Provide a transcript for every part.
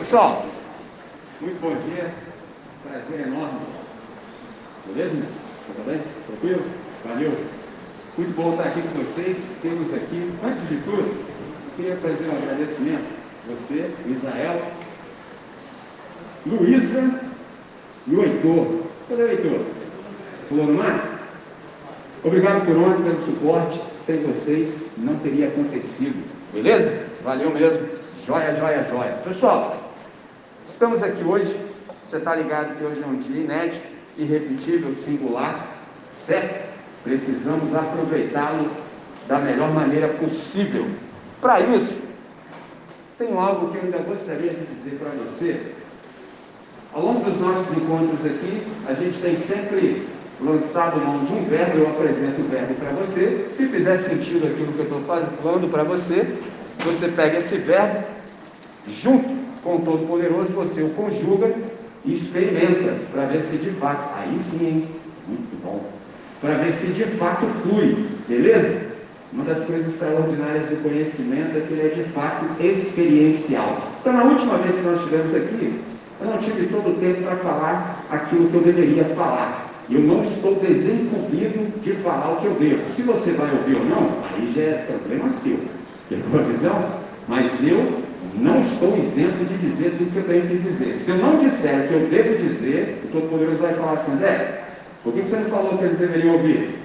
Pessoal, muito bom dia. Prazer enorme. Beleza? Você tá bem? Tranquilo? Valeu. Muito bom estar aqui com vocês. Temos aqui, antes de tudo, queria fazer um agradecimento você, Israel, Luísa e o Heitor. Cadê o Heitor? Pulou no mar? Obrigado por ontem, pelo suporte. Sem vocês não teria acontecido. Beleza? Valeu mesmo. Joia, joia, joia. Pessoal, estamos aqui hoje. Você está ligado que hoje é um dia inédito, irrepetível, singular, certo? Precisamos aproveitá-lo da melhor maneira possível. Para isso, tenho algo que eu ainda gostaria de dizer para você. Ao longo dos nossos encontros aqui, a gente tem sempre lançado mão de um verbo, eu apresento o verbo para você. Se fizer sentido aquilo que eu estou falando para você, você pega esse verbo, junto com o Todo-Poderoso, você o conjuga e experimenta, para ver se de fato, aí sim, hein? muito bom, para ver se de fato flui, beleza? Uma das coisas extraordinárias do conhecimento é que ele é de fato experiencial. Então, na última vez que nós estivemos aqui, eu não tive todo o tempo para falar aquilo que eu deveria falar. Eu não estou desincumbido de falar o que eu devo. Se você vai ouvir ou não, aí já é problema seu. Pegou a visão? Mas eu não estou isento de dizer tudo que eu tenho que dizer. Se eu não disser o que eu devo dizer, o Todo-Poderoso vai falar assim, André, por que você não falou que eles deveriam ouvir?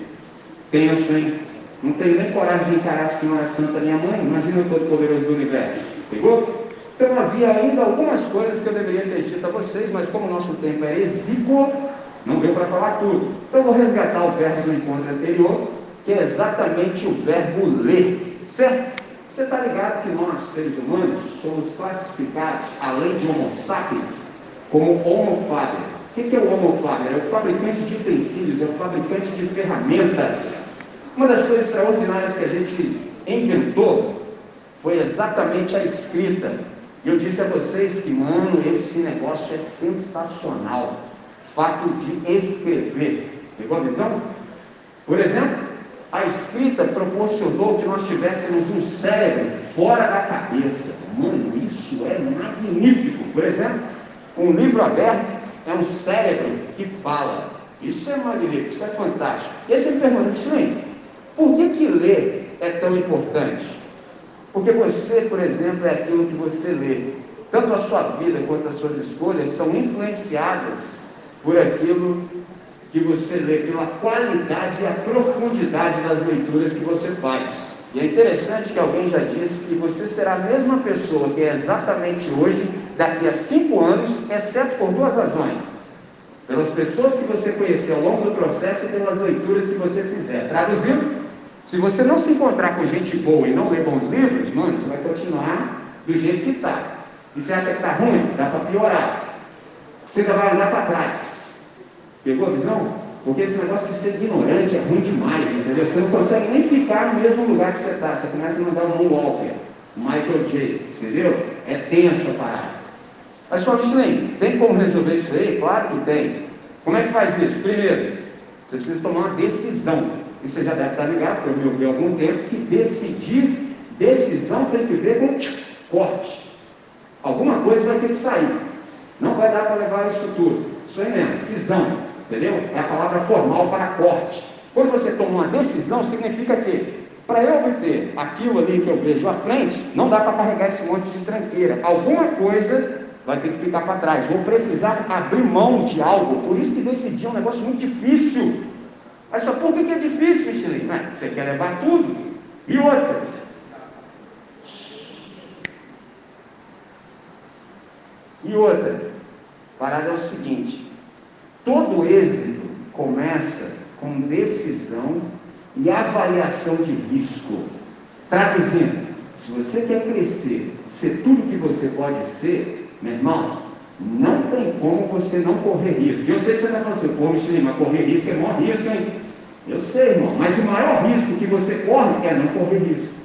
Penso, hein? Não tenho nem coragem de encarar a Senhora Santa, minha mãe. Imagina o Todo-Poderoso do Universo. Pegou? Então havia ainda algumas coisas que eu deveria ter dito a vocês, mas como o nosso tempo é exíguo, não deu para falar tudo. Então eu vou resgatar o verbo do encontro anterior, que é exatamente o verbo ler, certo? Você está ligado que nós, seres humanos, somos classificados, além de homo sapiens, como homo faber. O que é o homo faber? É o fabricante de utensílios, é o fabricante de ferramentas. Uma das coisas extraordinárias que a gente inventou foi exatamente a escrita. E eu disse a vocês que, mano, esse negócio é sensacional fato de escrever. Pegou a visão? Por exemplo, a escrita proporcionou que nós tivéssemos um cérebro fora da cabeça. Mano, isso é magnífico. Por exemplo, um livro aberto é um cérebro que fala. Isso é magnífico, isso é fantástico. E aí você me pergunta, por que, que ler é tão importante? Porque você, por exemplo, é aquilo que você lê. Tanto a sua vida quanto as suas escolhas são influenciadas por aquilo que você lê, pela qualidade e a profundidade das leituras que você faz. E é interessante que alguém já disse que você será a mesma pessoa que é exatamente hoje, daqui a cinco anos, exceto por duas razões. Pelas pessoas que você conheceu ao longo do processo e pelas leituras que você fizer. Traduzindo, se você não se encontrar com gente boa e não ler bons livros, mano, você vai continuar do jeito que está. E você acha que está ruim? Dá para piorar. Você ainda vai olhar para trás. Pegou a visão? Porque esse negócio de ser ignorante é ruim demais, entendeu? Você não consegue nem ficar no mesmo lugar que você está. Você começa a mandar um Moonwalker, Michael J. Entendeu? É tenso a parada. Mas só Michelin, tem como resolver isso aí? Claro que tem. Como é que faz isso? Primeiro, você precisa tomar uma decisão. E você já deve estar ligado, porque eu me ouvi há algum tempo, que decidir, decisão tem que ver com corte. Alguma coisa vai ter que sair. Não vai dar para levar isso tudo. Isso aí mesmo, cisão. Entendeu? É a palavra formal para corte. Quando você toma uma decisão, significa que para eu obter aquilo ali que eu vejo à frente, não dá para carregar esse monte de tranqueira. Alguma coisa vai ter que ficar para trás. Vou precisar abrir mão de algo. Por isso que decidir é um negócio muito difícil. Mas só por que é difícil, Michelin? Você quer levar tudo. E outra. E outra. Parada é o seguinte: Todo êxito começa com decisão e avaliação de risco. Traduzindo, se você quer crescer, ser tudo que você pode ser, meu irmão, não tem como você não correr risco. Eu sei que você está falando assim, pô, mas correr risco é maior risco, hein? Eu sei, irmão, mas o maior risco que você corre é não correr risco.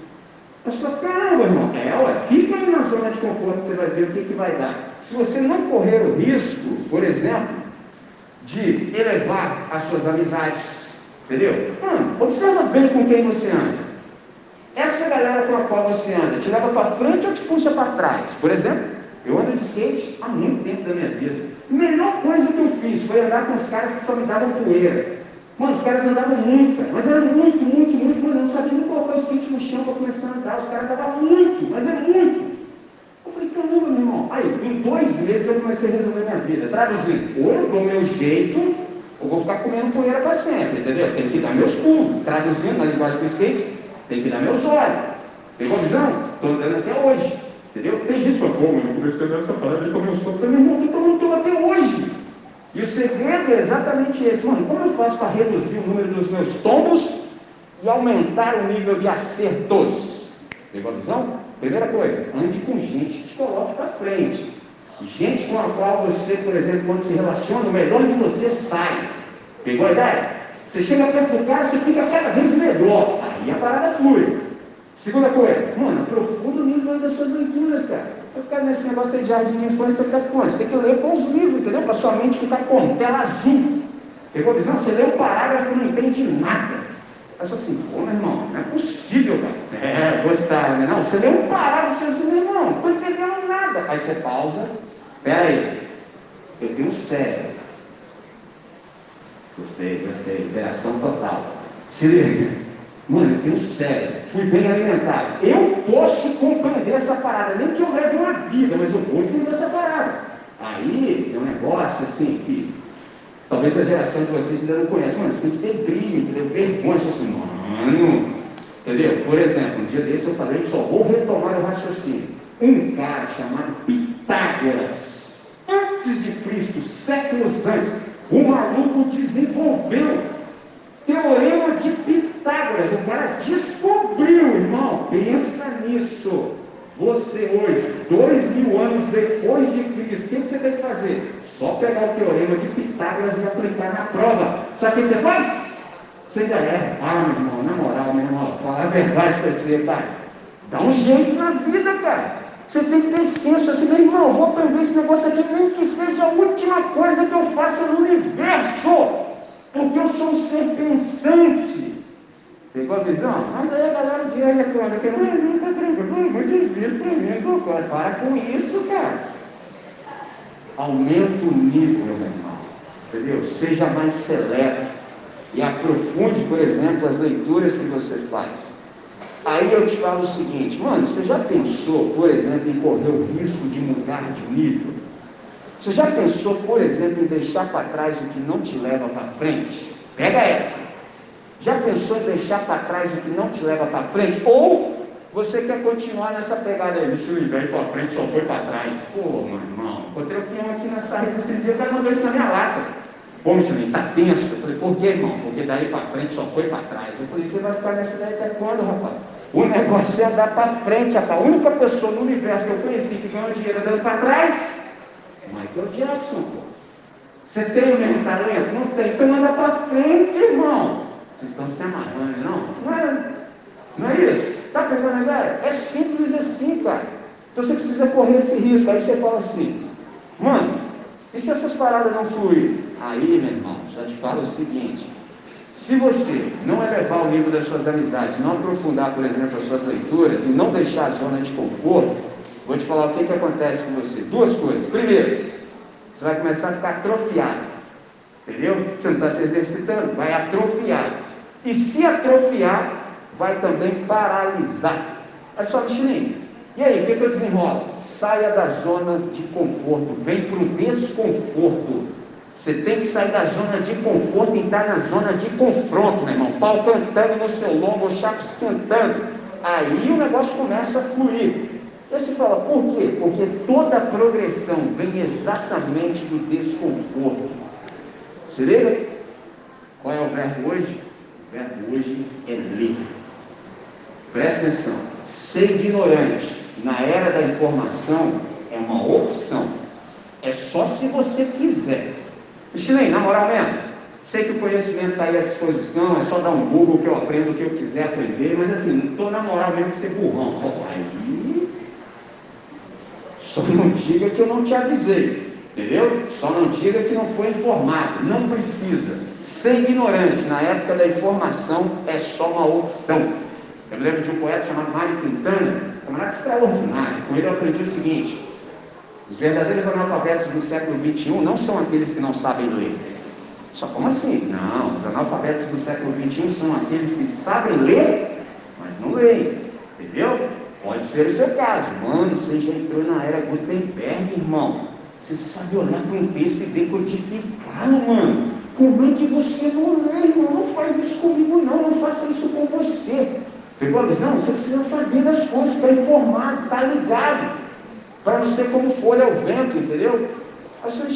Mas só caramba, irmão, é, fica aí na zona de conforto, você vai ver o que, que vai dar. Se você não correr o risco, por exemplo, de elevar as suas amizades. Entendeu? Mano, observa bem com quem você anda. Essa galera com a qual você anda te leva para frente ou te puxa para trás? Por exemplo, Eu ando de skate há muito tempo da minha vida. A melhor coisa que eu fiz foi andar com os caras que só me davam poeira. Mano, os caras andavam muito, cara. Mas era muito, muito, muito, mano. Eu não sabia nem colocar o skate no chão para começar a andar. Os caras andavam muito, mas é muito. Falei, caramba, meu irmão. Aí, em dois meses eu comecei a resolver minha vida. Traduzindo, ou eu dou meu jeito, ou vou ficar comendo poeira para sempre, entendeu? Tem que dar meus pulos. Traduzindo na linguagem do skate, tem que dar meus olhos. Pegou a visão? Estou andando até hoje. Entendeu? Tem gente que fala, pô, eu comecei nessa parada de comer os tombos. Meu irmão, eu estou até hoje. E o segredo é exatamente esse. Mano, como eu faço para reduzir o número dos meus tombos e aumentar o nível de acertos? Pegou a visão? Primeira coisa, ande com gente que te coloque para frente. Gente com a qual você, por exemplo, quando se relaciona, o melhor de você sai. Pegou a ideia? Você chega perto do cara, você fica cada vez melhor. Aí a parada flui. Segunda coisa, mano, aprofunda o nível das suas leituras, cara. Vai ficar nesse negócio de jardim de infância, você, com, você tem que ler os livros, entendeu? Para sua mente ficar com tela azul. Pegou a visão? Você lê o parágrafo e não entende nada. Mas assim, pô, meu irmão, não é possível, cara. É, gostaram, né? Não, você lê um parágrafo você meu irmão, não estou entendendo nada. Aí você pausa, Espera aí, eu tenho um cérebro. Gostei, gostei. Interação total. Se liga. Mano, eu tenho um cérebro. Fui bem alimentado. Eu posso compreender essa parada. Nem que eu leve uma vida, mas eu vou entender essa parada. Aí tem um negócio assim que talvez a geração de vocês ainda não conhece. Você tem que ter brilho, entendeu? Vergonha. Assim, mano. Entendeu? Por exemplo, um dia desse eu falei, só vou retomar o raciocínio. Um cara chamado Pitágoras antes de Cristo, séculos antes, o maluco desenvolveu teorema de Pitágoras. O cara descobriu, irmão, pensa nisso. Você hoje, dois mil anos depois de Cristo, o que você tem que fazer? Só pegar o teorema de Pitágoras e aplicar na prova. Sabe o que você faz? Você é. Ah, meu irmão, na moral, meu irmão, falar a verdade para você, cara. Dá um jeito na vida, cara. Você tem que ter senso assim, meu irmão, vou aprender esse negócio aqui, nem que seja a última coisa que eu faça no universo, porque eu sou um ser pensante. Pegou a visão? Mas aí a galera de hoje reclama que não está tranquilo, é muito difícil para mim, concordo. Para com isso, cara. Aumenta o nível, meu irmão. Entendeu? Seja mais seleto. E aprofunde, por exemplo, as leituras que você faz. Aí eu te falo o seguinte, mano, você já pensou, por exemplo, em correr o risco de mudar de nível? Você já pensou, por exemplo, em deixar para trás o que não te leva para frente? Pega essa. Já pensou em deixar para trás o que não te leva para frente? Ou você quer continuar nessa pegada aí? Se o inverno para frente só foi para trás. Pô, meu irmão, encontrei o peão aqui na saída esses dias, vai mandar isso na minha lata. Pô, Michelin, está tenso. Eu falei, por que, irmão? Porque daí para frente só foi para trás. Eu falei, você vai ficar nessa daí até quando, rapaz? O negócio é andar para frente, rapaz. A única pessoa no universo que eu conheci que ganhou dinheiro andando para trás, Michael Jackson, pô. Você tem o mesmo talento? Não tem. Então anda para frente, irmão. Vocês estão se amarrando, não? Não é, não é isso? Está pegando a ideia? É simples assim, cara. Então você precisa correr esse risco. Aí você fala assim, mano, e se essas paradas não fluírem? Aí, meu irmão, já te falo o seguinte: se você não elevar o nível das suas amizades, não aprofundar, por exemplo, as suas leituras e não deixar a zona de conforto, vou te falar o que, que acontece com você. Duas coisas. Primeiro, você vai começar a ficar atrofiado. Entendeu? Você não está se exercitando, vai atrofiar. E se atrofiar, vai também paralisar. É só Michelin. E aí, o que, que eu desenrolo? Saia da zona de conforto, vem para o desconforto. Você tem que sair da zona de conforto e entrar na zona de confronto, meu irmão. Pau cantando no seu lombo, o chapo sentando. Aí o negócio começa a fluir. E você fala, por quê? Porque toda progressão vem exatamente do desconforto. Se liga? Qual é o verbo hoje? O verbo hoje é ler. Presta atenção. Ser ignorante na era da informação é uma opção. É só se você quiser. Estilei, na moral mesmo, sei que o conhecimento está aí à disposição, é só dar um Google que eu aprendo o que eu quiser aprender, mas assim, não estou na moral mesmo de ser burrão. Aí, só não diga que eu não te avisei, entendeu? Só não diga que não foi informado, não precisa. Ser ignorante na época da informação é só uma opção. Eu me lembro de um poeta chamado Mário Quintana, um camarada extraordinário. Com ele eu aprendi o seguinte: Os verdadeiros analfabetos do século XXI não são aqueles que não sabem ler. Só como assim? Não, os analfabetos do século XXI são aqueles que sabem ler, mas não leem. Entendeu? Pode ser o seu caso. Mano, você já entrou na era Gutenberg, irmão. Você sabe olhar para um texto e decodificá-lo, mano. Como é que você não lê, irmão? Não faz isso comigo, não. Não faça isso com você. Pegou a visão? Você precisa saber das coisas, para informar, tá ligado. Para não ser como folha ao vento, entendeu? Assim,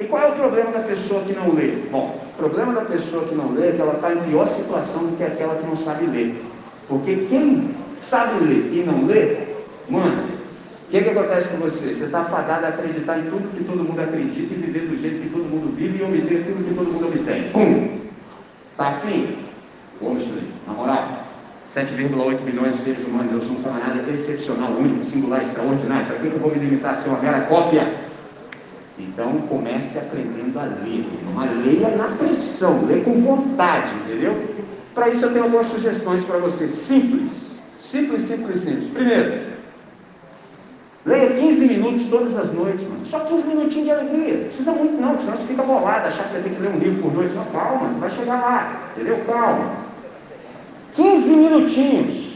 e qual é o problema da pessoa que não lê? Bom, o problema da pessoa que não lê é que ela está em pior situação do que aquela que não sabe ler. Porque quem sabe ler e não lê, mano, o que, que acontece com você? Você está fadado a acreditar em tudo que todo mundo acredita e viver do jeito que todo mundo vive e obter tudo que todo mundo obtém. Pum! Tá afim? Vamos. Na moral, 7,8 milhões de seres humanos, eu sou um camarada excepcional, único, singular, extraordinário. Para que eu vou me limitar a ser uma mera cópia? Então comece aprendendo a ler. Uma leia na pressão, lê com vontade, entendeu? Para isso eu tenho algumas sugestões para você, simples. Simples, simples, simples. Primeiro, leia 15 minutos todas as noites, mano. Só 15 minutinhos de alegria. Não precisa muito não, senão você fica bolado, achar que você tem que ler um livro por noite. Não, calma, você vai chegar lá, entendeu? Calma. 15 minutinhos.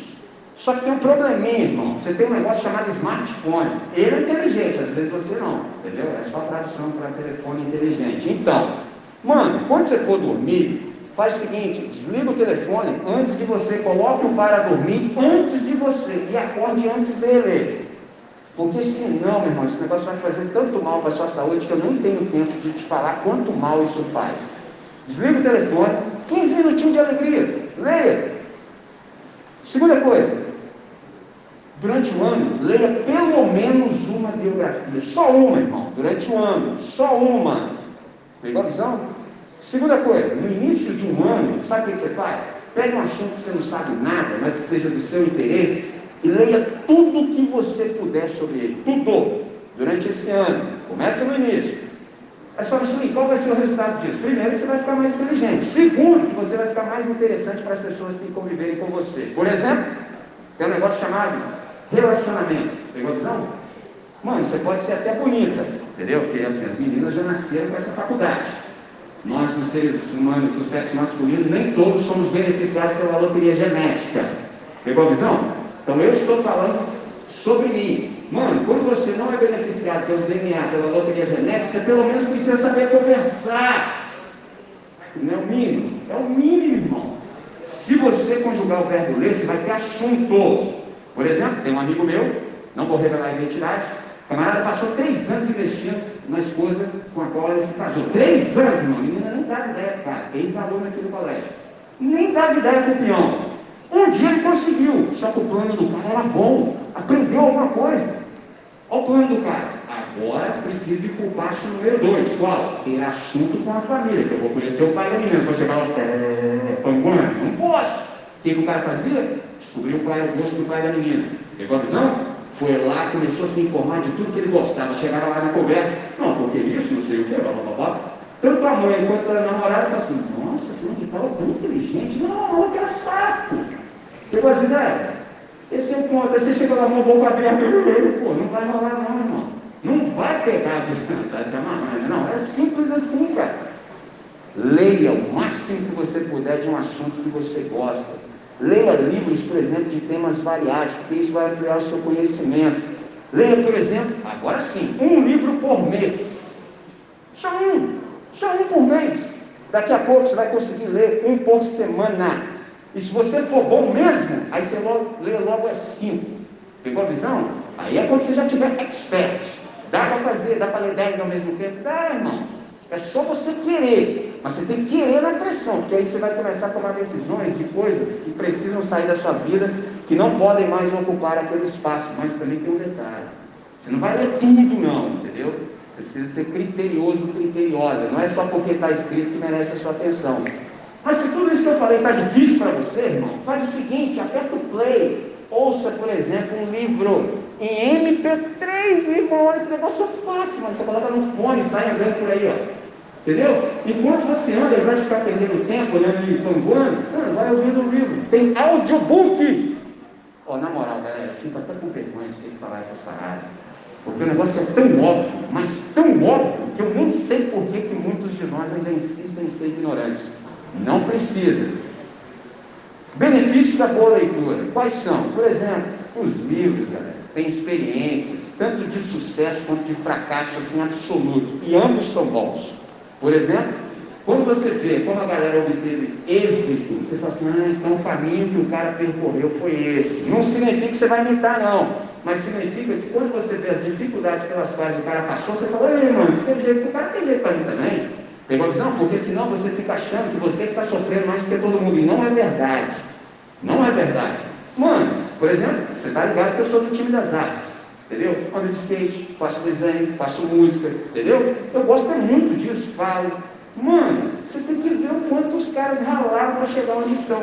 Só que tem um probleminha, irmão. Você tem um negócio chamado smartphone. Ele é inteligente, às vezes você não. Entendeu? É só tradução para telefone inteligente. Então, mano, quando você for dormir, faz o seguinte: desliga o telefone antes de você, coloque o para dormir antes de você e acorde antes dele. Porque senão, meu irmão, esse negócio vai fazer tanto mal para a sua saúde que eu nem tenho tempo de te falar quanto mal isso faz. Desliga o telefone, 15 minutinhos de alegria, leia. Segunda coisa, durante o ano, leia pelo menos uma biografia. Só uma, irmão. Durante o ano. Só uma. Pegou a visão? Segunda coisa, no início de um ano, sabe o que você faz? Pega um assunto que você não sabe nada, mas que seja do seu interesse, e leia tudo o que você puder sobre ele. Tudo. Durante esse ano. Começa no início. É só assim, qual vai ser o resultado disso? Primeiro, que você vai ficar mais inteligente. Segundo, que você vai ficar mais interessante para as pessoas que conviverem com você. Por exemplo, tem um negócio chamado Relacionamento. Pegou a visão? Mano, você pode ser até bonita, entendeu? Porque assim, as meninas já nasceram com essa faculdade. Nós, os seres humanos do sexo masculino, nem todos somos beneficiados pela loteria genética. Pegou a visão? Então eu estou falando sobre mim. Mano, quando você não é beneficiado pelo DNA, pela loteria genética, você pelo menos precisa saber conversar. Não é o mínimo? É o mínimo, irmão. Se você conjugar o verbo ler, você vai ter assunto. Por exemplo, tem um amigo meu, não vou revelar a identidade, o camarada passou três anos investindo na esposa com a qual ele se casou. Três anos, irmão. Menina nem dava ideia, cara. Ex-aluno aqui do colégio. Nem dava ideia com o peão. Um dia ele conseguiu, só que o plano do cara era bom. Aprendeu alguma coisa. Olha o plano do cara. Agora preciso ir para o passo número dois. Qual? Ter assunto com a família. Que eu vou conhecer o pai da menina. Vou chegar lá, não posso. O que, que o cara fazia? descobriu qual era o gosto do pai da menina. Pegou a visão? Foi lá, começou a se informar de tudo que ele gostava. Chegava lá na conversa, não, porque isso, não sei o que, blá blá blá. Tanto a mãe quanto a namorada falaram assim, nossa, de tal é tão inteligente. Não, não, que era saco. Pegou as ideias? É o ponto. Aí você chega lá, mão boca aberta, pô, não vai rolar não, irmão. Não vai pegar a visão, se amarrando. Não, é simples assim, cara. Leia o máximo que você puder de um assunto que você gosta. Leia livros, por exemplo, de temas variados, porque isso vai ampliar o seu conhecimento. Leia, por exemplo, agora sim, um livro por mês. Só um, só um por mês. Daqui a pouco você vai conseguir ler um por semana. E se você for bom mesmo, aí você logo, lê logo é cinco. Pegou a visão? Aí é quando você já tiver expert. Dá para fazer, dá para ler dez ao mesmo tempo? Dá, irmão. É só você querer, mas você tem que querer na pressão, porque aí você vai começar a tomar decisões de coisas que precisam sair da sua vida, que não podem mais ocupar aquele espaço. Mas também tem um detalhe: você não vai ler tudo, não, entendeu? Você precisa ser criterioso, criteriosa. Não é só porque está escrito que merece a sua atenção. Mas se tudo isso que eu falei está difícil para você, irmão, faz o seguinte: aperta o play. Ouça, por exemplo, um livro em MP3, irmão. Olha que negócio fácil, mas você coloca no fone e sai andando por aí, ó. Entendeu? Enquanto você anda, ele vai ficar perdendo tempo olhando e panguando, vai ouvindo o livro. Tem audiobook. Ó, oh, na moral, galera, fico até com vergonha de ter que falar essas paradas. Porque o negócio é tão óbvio, mas tão óbvio, que eu nem sei por que, que muitos de nós ainda insistem em ser ignorantes. Não precisa. Benefícios da boa leitura. Quais são? Por exemplo, os livros, galera, têm experiências, tanto de sucesso quanto de fracasso assim absoluto. E ambos são bons. Por exemplo, quando você vê como a galera obteve êxito, você fala assim, ah, então o caminho que o cara percorreu foi esse. Não significa que você vai imitar, não. Mas significa que quando você vê as dificuldades pelas quais o cara passou, você fala, ei, mano, isso tem jeito, o cara tem jeito para mim também. Pegou a visão? Porque senão você fica achando que você está sofrendo mais do que todo mundo. E não é verdade. Não é verdade. Mano, por exemplo, você está ligado que eu sou do time das artes. Entendeu? Ando de skate, faço desenho, faço música, entendeu? Eu gosto muito disso, falo. Mano, você tem que ver o quanto os caras ralaram para chegar onde estão.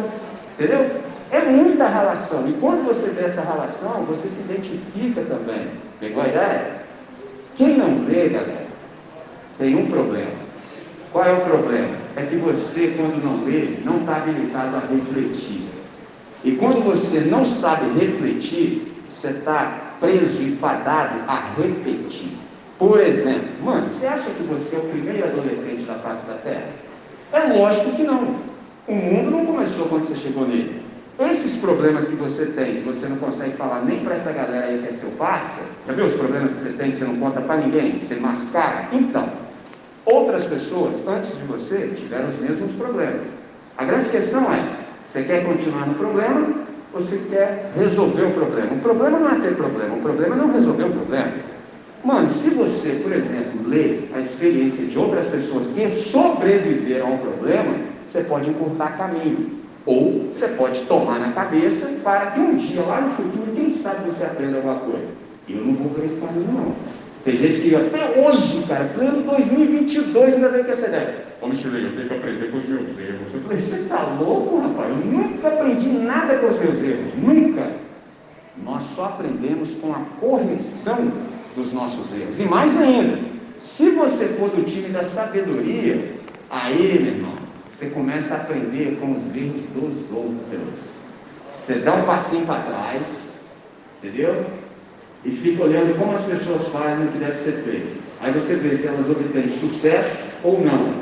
Entendeu? É muita relação. E quando você vê essa relação, você se identifica também. Pegou a ideia? Quem não vê, galera, tem um problema. Qual é o problema? É que você, quando não lê, não está habilitado a refletir. E quando você não sabe refletir, você está preso e fadado a repetir. Por exemplo, mano, você acha que você é o primeiro adolescente da face da Terra? É lógico que não. O mundo não começou quando você chegou nele. Esses problemas que você tem, que você não consegue falar nem para essa galera aí que é seu parceiro, já os problemas que você tem que você não conta para ninguém, você mascara? Então, outras pessoas antes de você tiveram os mesmos problemas. A grande questão é, você quer continuar no problema ou você quer resolver o problema? O problema não é ter problema, o problema é não resolver o problema. Mano, se você, por exemplo, lê a experiência de outras pessoas que sobreviveram ao problema, você pode encurtar caminho. Ou você pode tomar na cabeça para que um dia, lá no futuro, quem sabe você aprenda alguma coisa. Eu não vou por esse caminho, não. Tem gente que até hoje, cara, plano 2022, ainda vem com essa ideia. Ô, Michelin, eu tenho que aprender com os meus erros. Eu falei, você está louco, rapaz? Eu nunca aprendi nada com os meus erros. Nunca. Nós só aprendemos com a correção dos nossos erros. E mais ainda, se você for do time da sabedoria, aí, meu irmão, você começa a aprender com os erros dos outros. Você dá um passinho para trás, entendeu? E fica olhando como as pessoas fazem o que deve ser feito. Aí você vê se elas obtêm sucesso ou não.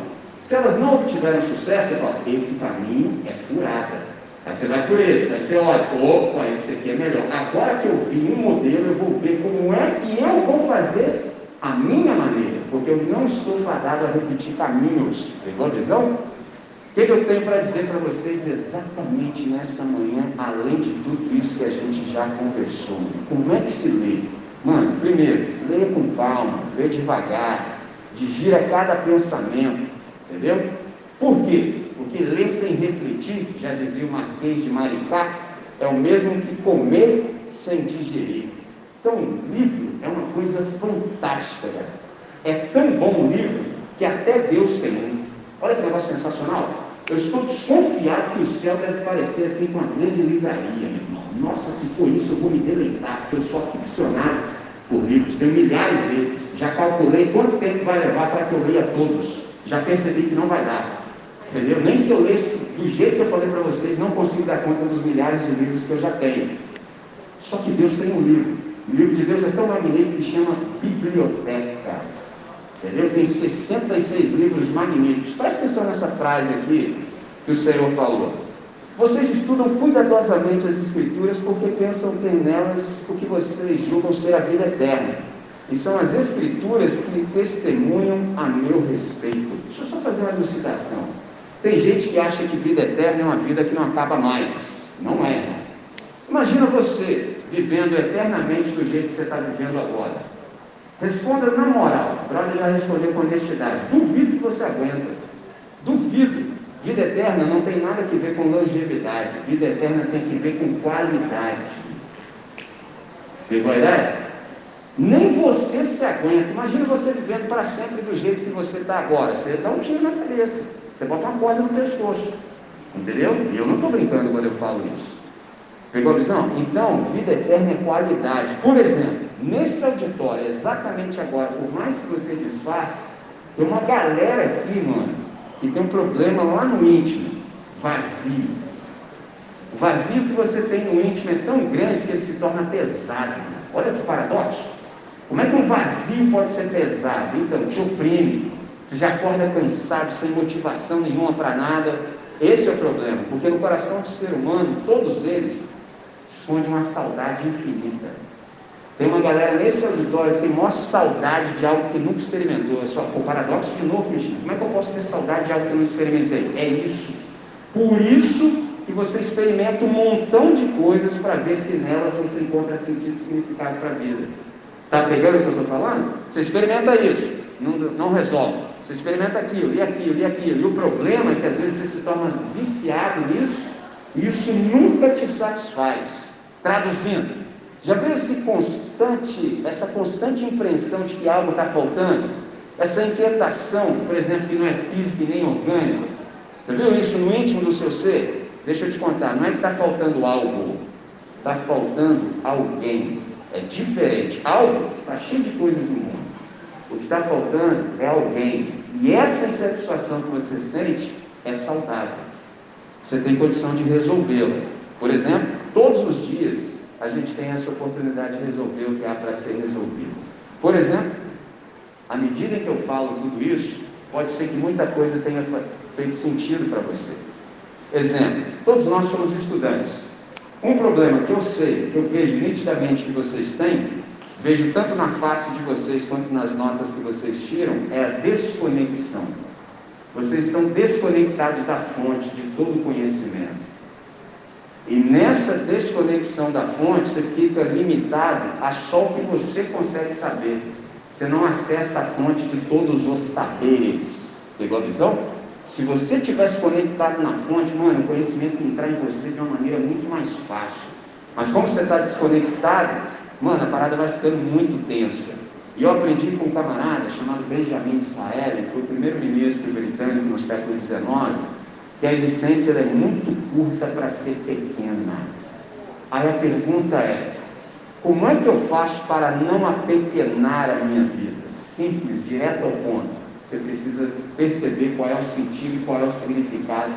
Se elas não obtiverem sucesso, você fala, esse caminho é furada. Aí você vai por esse, aí você olha, opa, esse aqui é melhor. Agora que eu vi um modelo, eu vou ver como é que eu vou fazer a minha maneira, porque eu não estou fadado a repetir caminhos. Pegou a visão? O que, que eu tenho para dizer para vocês exatamente nessa manhã, além de tudo isso que a gente já conversou? Como é que se lê? Mano, primeiro, leia com calma, lê devagar, digira cada pensamento, entendeu? Por quê? Porque ler sem refletir, já dizia o Marquês de Maricá, é o mesmo que comer sem digerir. Então, livro é uma coisa fantástica, cara. É tão bom o livro que até Deus tem um. Olha que negócio sensacional. Eu estou desconfiado que o céu deve parecer assim com uma grande livraria, meu irmão. Nossa, se for isso, eu vou me deleitar, porque eu sou aficionado por livros, tenho milhares deles. Já calculei quanto tempo vai levar para que eu leia todos. Já percebi que não vai dar. Entendeu? Nem se eu lesse do jeito que eu falei para vocês, não consigo dar conta dos milhares de livros que eu já tenho. Só que Deus tem um livro. O livro de Deus é tão magnífico que chama biblioteca. Entendeu? Tem 66 livros magníficos. Presta atenção nessa frase aqui que o Senhor falou. Vocês estudam cuidadosamente as Escrituras porque pensam ter nelas o que vocês julgam ser a vida eterna. E são as Escrituras que testemunham a meu respeito. Deixa eu só fazer uma elucidação. Tem gente que acha que vida eterna é uma vida que não acaba mais. Não é. Imagina você vivendo eternamente do jeito que você está vivendo agora. Responda na moral. O brother já respondeu com honestidade. Duvido que você aguenta. Duvido. Vida eterna não tem nada a ver com longevidade. Vida eterna tem que ver com qualidade. Pegou a ideia? Nem você se aguenta. Imagina você vivendo para sempre do jeito que você está agora. Você dá um tiro na cabeça. Você bota uma corda no pescoço. Entendeu? E eu não estou brincando quando eu falo isso. Pegou a visão? Então, vida eterna é qualidade. Por exemplo, nesse auditório, exatamente agora, por mais que você disfarce, tem uma galera aqui, mano, que tem um problema lá no íntimo, vazio. O vazio que você tem no íntimo é tão grande que ele se torna pesado. Olha que paradoxo. Como é que um vazio pode ser pesado? Então, te oprime. Você já acorda cansado, sem motivação nenhuma para nada. Esse é o problema, porque no coração do ser humano, todos eles, esconde uma saudade infinita. Tem uma galera nesse auditório que tem maior saudade de algo que nunca experimentou. É só o paradoxo de novo, Cristina. Como é que eu posso ter saudade de algo que eu não experimentei? É isso. Por isso que você experimenta um montão de coisas para ver se nelas você encontra sentido e significado para a vida. Está pegando o que eu estou falando? Você experimenta isso, não, não resolve. Você experimenta aquilo, e aquilo, e aquilo. E o problema é que às vezes você se torna viciado nisso, e isso nunca te satisfaz. Traduzindo, já viu esse constante, essa constante impressão de que algo está faltando? Essa inquietação, por exemplo, que não é física nem orgânica. Já viu isso no íntimo do seu ser? Deixa eu te contar, não é que está faltando algo, está faltando alguém. É diferente. Algo está cheio de coisas no mundo. O que está faltando é alguém. E essa insatisfação que você sente é saudável. Você tem condição de resolvê-la. Por exemplo, todos os dias a gente tem essa oportunidade de resolver o que há para ser resolvido. Por exemplo, à medida que eu falo tudo isso, pode ser que muita coisa tenha feito sentido para você. Exemplo, todos nós somos estudantes. Um problema que eu sei, que eu vejo nitidamente que vocês têm, vejo tanto na face de vocês quanto nas notas que vocês tiram, é a desconexão. Vocês estão desconectados da fonte de todo o conhecimento. E nessa desconexão da fonte, você fica limitado a só o que você consegue saber. Você não acessa a fonte de todos os saberes. Pegou a visão? Se você tivesse conectado na fonte, mano, o conhecimento entrar em você de uma maneira muito mais fácil. Mas como você está desconectado, mano, a parada vai ficando muito tensa. E eu aprendi com um camarada chamado Benjamin Israel, ele foi o primeiro-ministro britânico no século XIX que a existência é muito curta para ser pequena. Aí a pergunta é: como é que eu faço para não apequenar a minha vida? Simples, direto ao ponto. Você precisa perceber qual é o sentido e qual é o significado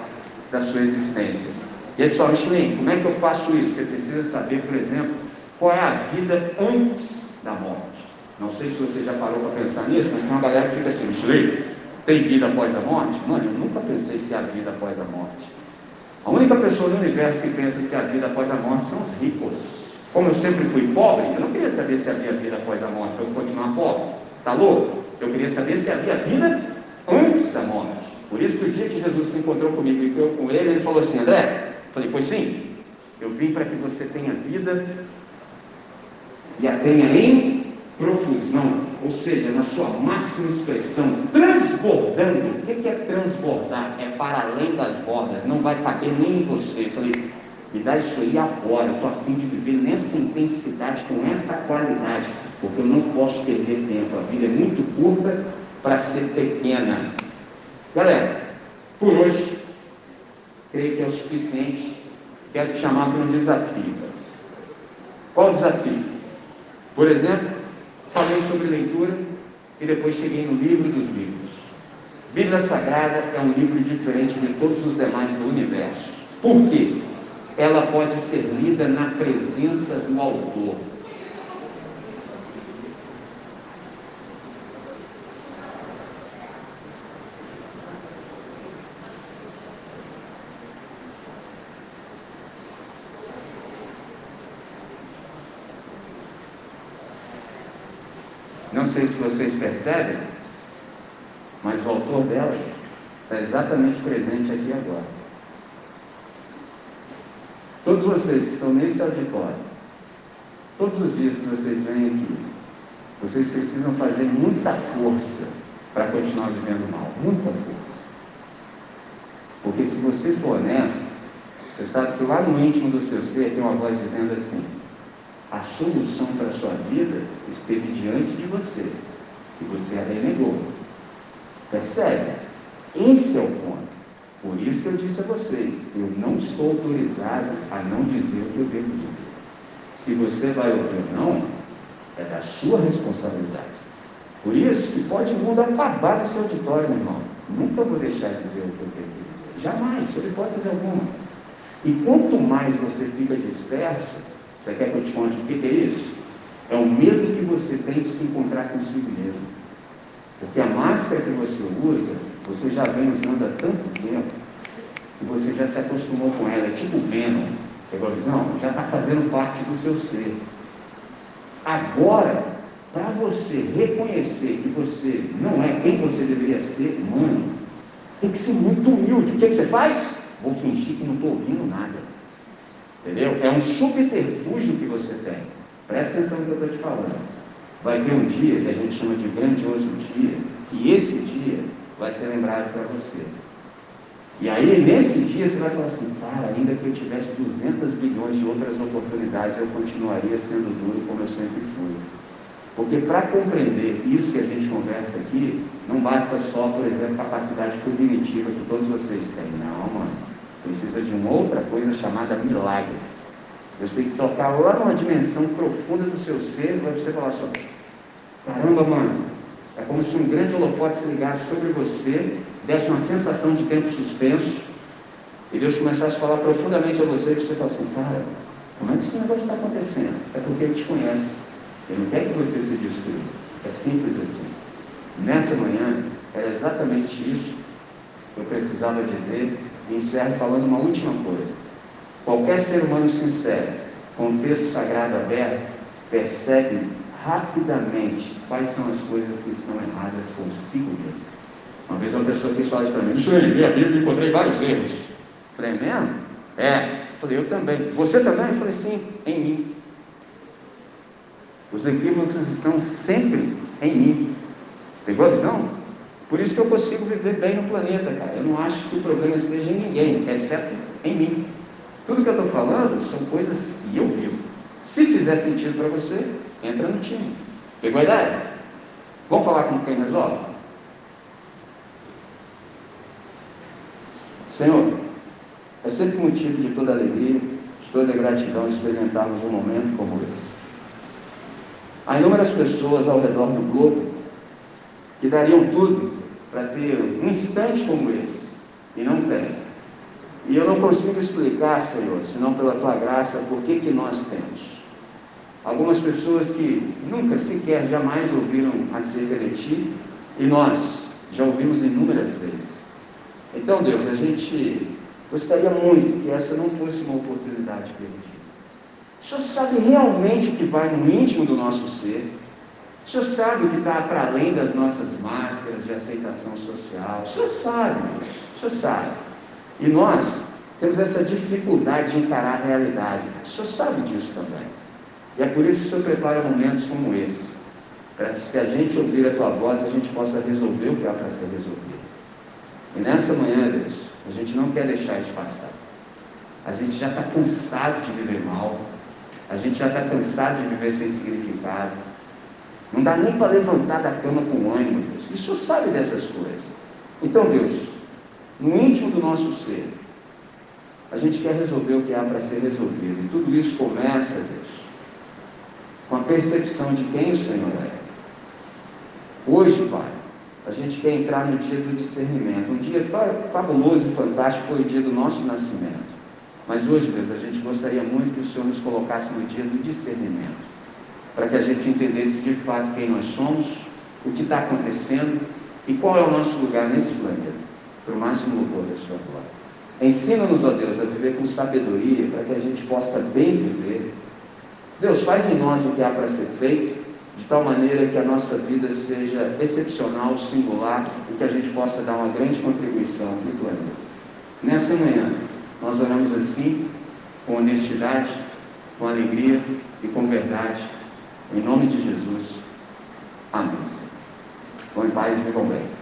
da sua existência. E aí, só, Michelin, como é que eu faço isso? Você precisa saber, por exemplo, qual é a vida antes da morte. Não sei se você já parou para pensar nisso, mas tem uma galera que fica assim, Michelin, tem vida após a morte? Mano, eu nunca pensei se há vida após a morte. A única pessoa no universo que pensa se há vida após a morte são os ricos. Como eu sempre fui pobre, eu não queria saber se havia vida após a morte para eu continuar pobre. Tá louco? Eu queria saber se havia vida antes da morte. Por isso que o dia que Jesus se encontrou comigo e eu com ele, ele falou assim, André, falei, pois sim, eu vim para que você tenha vida e a tenha em profusão, ou seja, na sua máxima expressão, transbordando. O que é transbordar? É para além das bordas, não vai caber nem em você. Eu falei, me dá isso aí agora, eu estou a fim de viver nessa intensidade, com essa qualidade, porque eu não posso perder tempo. A vida é muito curta para ser pequena. Galera, por hoje, creio que é o suficiente. Quero te chamar para um desafio. Qual o desafio? Por exemplo, falei sobre leitura e depois cheguei no livro dos livros. Bíblia Sagrada é um livro diferente de todos os demais do universo. Por quê? Ela pode ser lida na presença do autor. Não sei se vocês percebem, mas o autor dela está exatamente presente aqui agora. Todos vocês que estão nesse auditório, todos os dias que vocês vêm aqui, vocês precisam fazer muita força para continuar vivendo mal. Muita força. Porque se você for honesto, você sabe que lá no íntimo do seu ser tem uma voz dizendo assim: a solução para a sua vida esteve diante de você e você a renegou. Percebe? Esse é o ponto. Por isso que eu disse a vocês: eu não estou autorizado a não dizer o que eu devo dizer. Se você vai ouvir ou não, é da sua responsabilidade. Por isso que pode o mundo acabar nesse auditório, meu irmão. Nunca vou deixar de dizer o que eu devo dizer. Jamais, sob hipótese alguma. E quanto mais você fica disperso, você quer que eu te conte o que, é isso? É o medo que você tem de se encontrar consigo mesmo. Porque a máscara que você usa, você já vem usando há tanto tempo, que você já se acostumou com ela. É tipo Venom, pegou a visão? Já está fazendo parte do seu ser. Agora, para você reconhecer que você não é quem você deveria ser, mano, tem que ser muito humilde. O que, que você faz? Vou fingir que não estou ouvindo nada. Entendeu? É um subterfúgio que você tem. Presta atenção no que eu estou te falando. Vai ter um dia que a gente chama de grandioso dia, que esse dia vai ser lembrado para você. E aí, nesse dia, você vai falar assim: cara, ainda que eu tivesse 200 bilhões de outras oportunidades, eu continuaria sendo duro como eu sempre fui. Porque para compreender isso que a gente conversa aqui, não basta só, por exemplo, capacidade cognitiva que todos vocês têm. Não, mano. Precisa de uma outra coisa chamada milagre. Deus tem que tocar lá numa dimensão profunda do seu ser, para você falar só, caramba, mano, é como se um grande holofote se ligasse sobre você, desse uma sensação de tempo suspenso, e Deus começasse a falar profundamente a você, e você fala assim, cara, como é que esse negócio está acontecendo? É porque Ele te conhece. Ele não quer que você se destrua. É simples assim. Nessa manhã, era exatamente isso que eu precisava dizer e encerro falando uma última coisa. Qualquer ser humano sincero, com o texto sagrado aberto, percebe rapidamente quais são as coisas que estão erradas consigo mesmo. Uma vez uma pessoa quis falar para mim, isso eu li a Bíblia encontrei vários erros. Falei, mesmo? É. Falei, eu também. Você também? Eu falei, sim, em mim. Os equívocos estão sempre em mim. Pegou a visão? Por isso que eu consigo viver bem no planeta, cara. Eu não acho que o problema esteja em ninguém, exceto em mim. Tudo que eu estou falando são coisas que eu vivo. Se fizer sentido para você, entra no time. Pegou a ideia? Vamos falar com quem resolve? Senhor, é sempre motivo de toda alegria, de toda gratidão experimentarmos um momento como esse. Há inúmeras pessoas ao redor do globo que dariam tudo para ter um instante como esse, e não tem. E eu não consigo explicar, Senhor, senão pela tua graça, por que, que nós temos. Algumas pessoas que nunca sequer, jamais ouviram acerca de ti, e nós já ouvimos inúmeras vezes. Então, Deus, a gente gostaria muito que essa não fosse uma oportunidade perdida. O Senhor sabe realmente o que vai no íntimo do nosso ser. O Senhor sabe o que está para além das nossas máscaras de aceitação social. O Senhor sabe. O Senhor sabe. E nós temos essa dificuldade de encarar a realidade. O Senhor sabe disso também. E é por isso que o Senhor prepara momentos como esse. Para que se a gente ouvir a tua voz, a gente possa resolver o que há para ser resolvido. E nessa manhã, Deus, a gente não quer deixar isso passar. A gente já está cansado de viver mal. A gente já está cansado de viver sem significado. Não dá nem para levantar da cama com ânimo, Deus. Sabe dessas coisas. Então, Deus, no íntimo do nosso ser, a gente quer resolver o que há para ser resolvido. E tudo isso começa, Deus, com a percepção de quem o Senhor é. Hoje, Pai, a gente quer entrar no dia do discernimento. Um dia fabuloso e fantástico foi o dia do nosso nascimento. Mas hoje, Deus, a gente gostaria muito que o Senhor nos colocasse no dia do discernimento, para que a gente entendesse de fato quem nós somos, o que está acontecendo e qual é o nosso lugar nesse planeta, para o máximo louvor da Sua glória. Ensina-nos, ó Deus, a viver com sabedoria, para que a gente possa bem viver. Deus, faz em nós o que há para ser feito, de tal maneira que a nossa vida seja excepcional, singular, e que a gente possa dar uma grande contribuição para o planeta. Nessa manhã, nós oramos assim, com honestidade, com alegria e com verdade. Em nome de Jesus. Amém. Bom em paz, vivam bem.